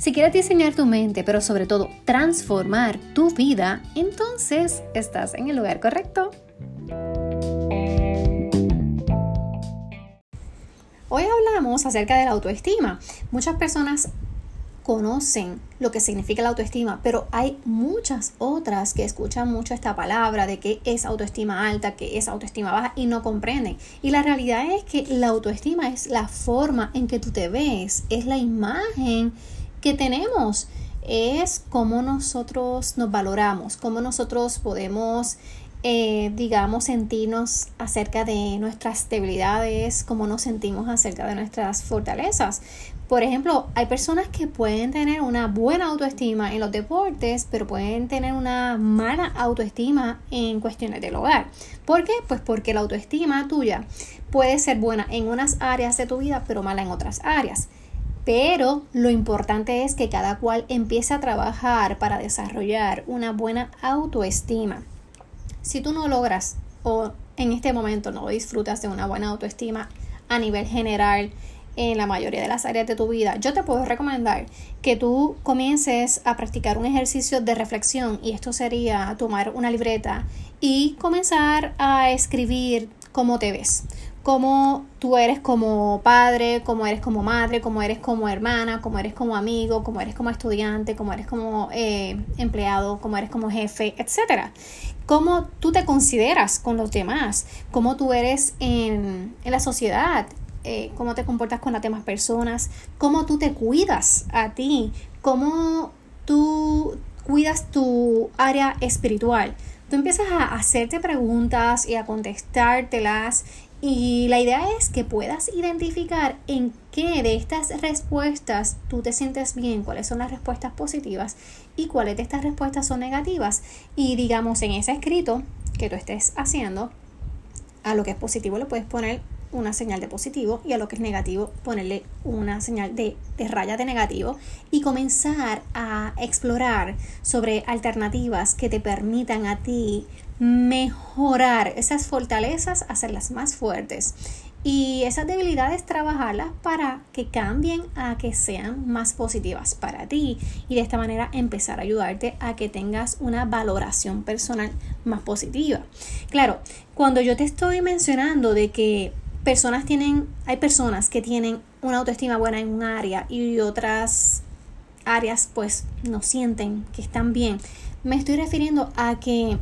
Si quieres diseñar tu mente, pero sobre todo transformar tu vida, entonces estás en el lugar correcto. Hoy hablamos acerca de la autoestima. Muchas personas conocen lo que significa la autoestima, pero hay muchas otras que escuchan mucho esta palabra de que es autoestima alta, que es autoestima baja y no comprenden. Y la realidad es que la autoestima es la forma en que tú te ves, es la imagen que tenemos es cómo nosotros nos valoramos, cómo nosotros podemos, eh, digamos, sentirnos acerca de nuestras debilidades, cómo nos sentimos acerca de nuestras fortalezas. Por ejemplo, hay personas que pueden tener una buena autoestima en los deportes, pero pueden tener una mala autoestima en cuestiones del hogar. ¿Por qué? Pues porque la autoestima tuya puede ser buena en unas áreas de tu vida, pero mala en otras áreas. Pero lo importante es que cada cual empiece a trabajar para desarrollar una buena autoestima. Si tú no logras o en este momento no disfrutas de una buena autoestima a nivel general en la mayoría de las áreas de tu vida, yo te puedo recomendar que tú comiences a practicar un ejercicio de reflexión y esto sería tomar una libreta y comenzar a escribir cómo te ves cómo tú eres como padre, cómo eres como madre, cómo eres como hermana, cómo eres como amigo, cómo eres como estudiante, cómo eres como eh, empleado, cómo eres como jefe, etc. Cómo tú te consideras con los demás, cómo tú eres en, en la sociedad, eh, cómo te comportas con las demás personas, cómo tú te cuidas a ti, cómo tú cuidas tu área espiritual. Tú empiezas a hacerte preguntas y a contestártelas y la idea es que puedas identificar en qué de estas respuestas tú te sientes bien, cuáles son las respuestas positivas y cuáles de estas respuestas son negativas. Y digamos en ese escrito que tú estés haciendo, a lo que es positivo le puedes poner una señal de positivo y a lo que es negativo ponerle una señal de, de, raya de negativo y comenzar a explorar sobre alternativas que te permitan a ti mejorar esas fortalezas, hacerlas más fuertes y esas debilidades trabajarlas para que cambien a que sean más positivas para ti y de esta manera empezar a ayudarte a que tengas una valoración personal más positiva. Claro, cuando yo te estoy mencionando de que personas tienen, hay personas que tienen una autoestima buena en un área y otras áreas pues no sienten que están bien, me estoy refiriendo a que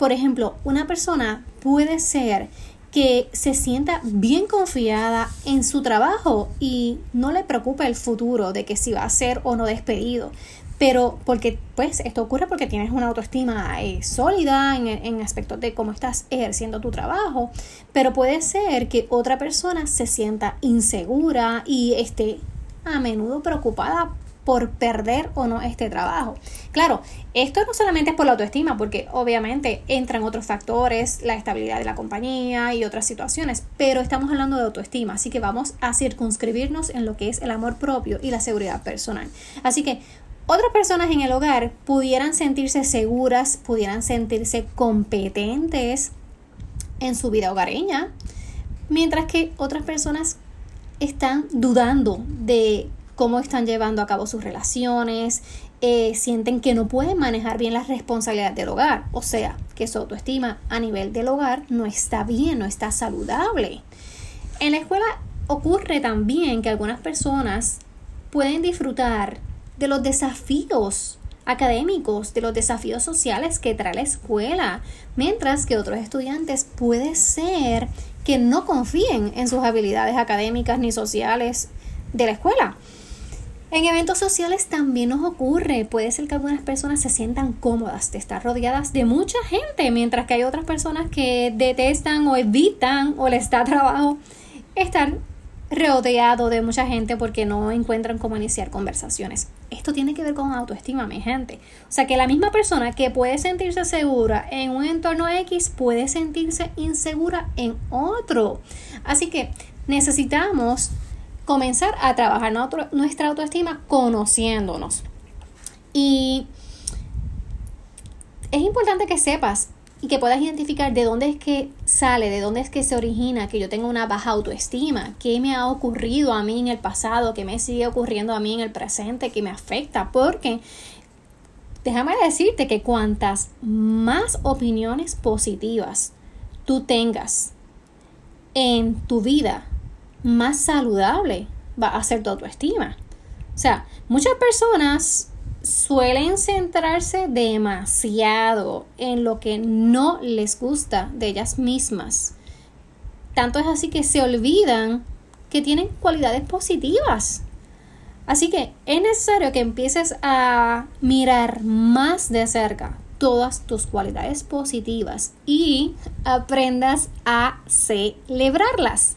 por ejemplo, una persona puede ser que se sienta bien confiada en su trabajo y no le preocupa el futuro de que si va a ser o no despedido. Pero porque, pues, esto ocurre porque tienes una autoestima eh, sólida en, en aspectos de cómo estás ejerciendo tu trabajo. Pero puede ser que otra persona se sienta insegura y esté a menudo preocupada por perder o no este trabajo. Claro, esto no solamente es por la autoestima, porque obviamente entran otros factores, la estabilidad de la compañía y otras situaciones, pero estamos hablando de autoestima, así que vamos a circunscribirnos en lo que es el amor propio y la seguridad personal. Así que otras personas en el hogar pudieran sentirse seguras, pudieran sentirse competentes en su vida hogareña, mientras que otras personas están dudando de cómo están llevando a cabo sus relaciones, eh, sienten que no pueden manejar bien las responsabilidades del hogar, o sea, que su autoestima a nivel del hogar no está bien, no está saludable. En la escuela ocurre también que algunas personas pueden disfrutar de los desafíos académicos, de los desafíos sociales que trae la escuela, mientras que otros estudiantes puede ser que no confíen en sus habilidades académicas ni sociales de la escuela. En eventos sociales también nos ocurre, puede ser que algunas personas se sientan cómodas de estar rodeadas de mucha gente, mientras que hay otras personas que detestan o evitan o les da trabajo estar rodeado de mucha gente porque no encuentran cómo iniciar conversaciones. Esto tiene que ver con autoestima, mi gente. O sea que la misma persona que puede sentirse segura en un entorno X puede sentirse insegura en otro. Así que necesitamos comenzar a trabajar nuestra autoestima conociéndonos. Y es importante que sepas y que puedas identificar de dónde es que sale, de dónde es que se origina que yo tengo una baja autoestima, qué me ha ocurrido a mí en el pasado, qué me sigue ocurriendo a mí en el presente, que me afecta, porque déjame decirte que cuantas más opiniones positivas tú tengas en tu vida, más saludable va a ser tu autoestima. O sea, muchas personas suelen centrarse demasiado en lo que no les gusta de ellas mismas. Tanto es así que se olvidan que tienen cualidades positivas. Así que es necesario que empieces a mirar más de cerca todas tus cualidades positivas y aprendas a celebrarlas.